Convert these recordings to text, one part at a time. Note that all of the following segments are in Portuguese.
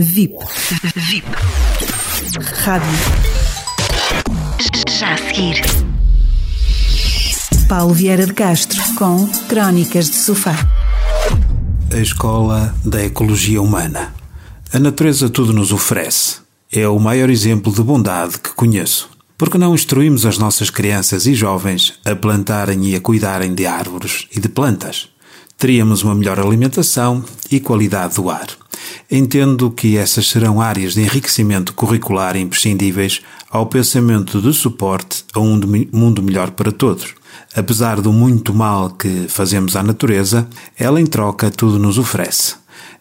VIP. VIP. Rádio. Já a seguir. Paulo Vieira de Castro com Crónicas de Sofá. A escola da ecologia humana. A natureza tudo nos oferece. É o maior exemplo de bondade que conheço. Porque não instruímos as nossas crianças e jovens a plantarem e a cuidarem de árvores e de plantas? Teríamos uma melhor alimentação e qualidade do ar. Entendo que essas serão áreas de enriquecimento curricular imprescindíveis ao pensamento de suporte a um mundo melhor para todos. Apesar do muito mal que fazemos à natureza, ela em troca tudo nos oferece.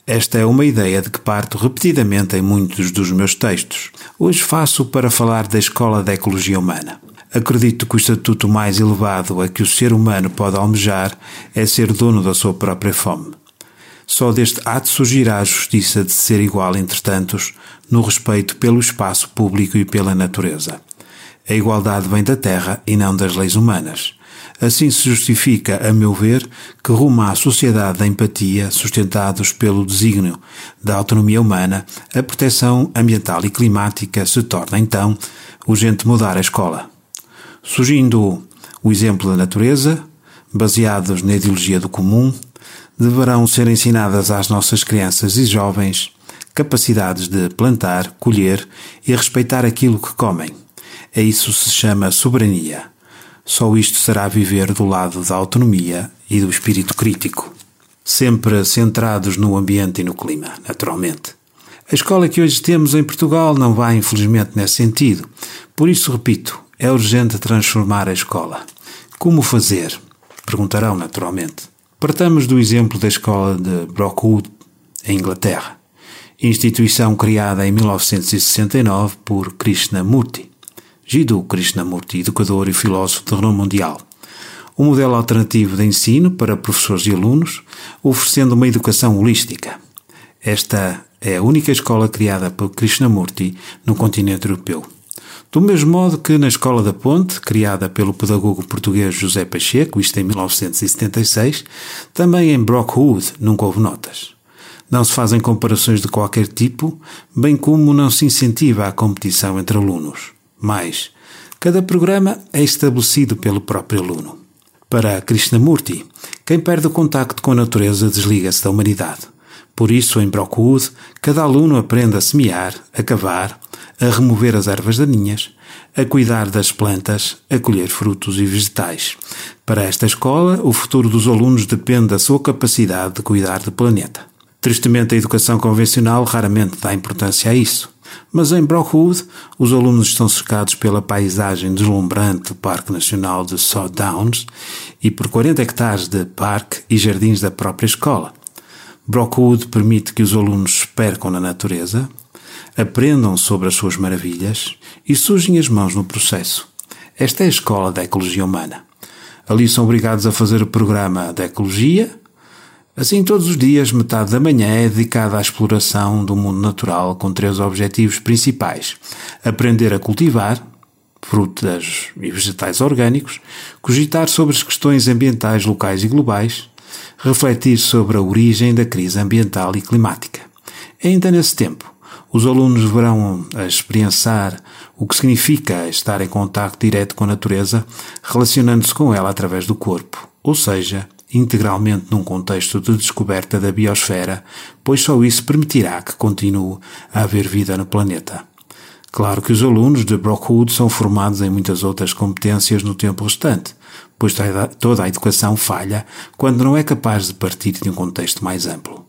Esta é uma ideia de que parto repetidamente em muitos dos meus textos. Hoje faço para falar da Escola da Ecologia Humana. Acredito que o estatuto mais elevado a que o ser humano pode almejar é ser dono da sua própria fome. Só deste ato surgirá a justiça de ser igual entre tantos no respeito pelo espaço público e pela natureza. A igualdade vem da terra e não das leis humanas. Assim se justifica, a meu ver, que rumo à sociedade da empatia, sustentados pelo desígnio da autonomia humana, a proteção ambiental e climática se torna, então, urgente mudar a escola. Surgindo o exemplo da natureza, baseados na ideologia do comum, deverão ser ensinadas às nossas crianças e jovens capacidades de plantar, colher e respeitar aquilo que comem. É isso se chama soberania. Só isto será viver do lado da autonomia e do espírito crítico, sempre centrados no ambiente e no clima, naturalmente. A escola que hoje temos em Portugal não vai, infelizmente, nesse sentido. Por isso, repito, é urgente transformar a escola. Como fazer? Perguntarão, naturalmente. Partamos do exemplo da escola de Brockwood, em Inglaterra, instituição criada em 1969 por Krishnamurti, Jiddu Krishnamurti, educador e filósofo de renome mundial. Um modelo alternativo de ensino para professores e alunos, oferecendo uma educação holística. Esta é a única escola criada por Krishnamurti no continente europeu. Do mesmo modo que na Escola da Ponte, criada pelo pedagogo português José Pacheco, isto em 1976, também em Brockwood nunca houve notas. Não se fazem comparações de qualquer tipo, bem como não se incentiva a competição entre alunos. Mais, cada programa é estabelecido pelo próprio aluno. Para Krishnamurti, quem perde o contacto com a natureza desliga-se da humanidade. Por isso, em Brockwood, cada aluno aprende a semear, a cavar, a remover as ervas daninhas, a cuidar das plantas, a colher frutos e vegetais. Para esta escola, o futuro dos alunos depende da sua capacidade de cuidar do planeta. Tristemente, a educação convencional raramente dá importância a isso. Mas em Brockwood, os alunos estão cercados pela paisagem deslumbrante do Parque Nacional de South Downs e por 40 hectares de parque e jardins da própria escola. Brockwood permite que os alunos percam na natureza, aprendam sobre as suas maravilhas e sujem as mãos no processo. Esta é a escola da ecologia humana. Ali são obrigados a fazer o programa da ecologia. Assim, todos os dias, metade da manhã é dedicada à exploração do mundo natural com três objetivos principais: aprender a cultivar, frutas e vegetais orgânicos, cogitar sobre as questões ambientais locais e globais, refletir sobre a origem da crise ambiental e climática. Ainda nesse tempo, os alunos deverão experienciar o que significa estar em contato direto com a natureza, relacionando-se com ela através do corpo, ou seja, integralmente num contexto de descoberta da biosfera, pois só isso permitirá que continue a haver vida no planeta. Claro que os alunos de Brockwood são formados em muitas outras competências no tempo restante, pois toda a educação falha quando não é capaz de partir de um contexto mais amplo.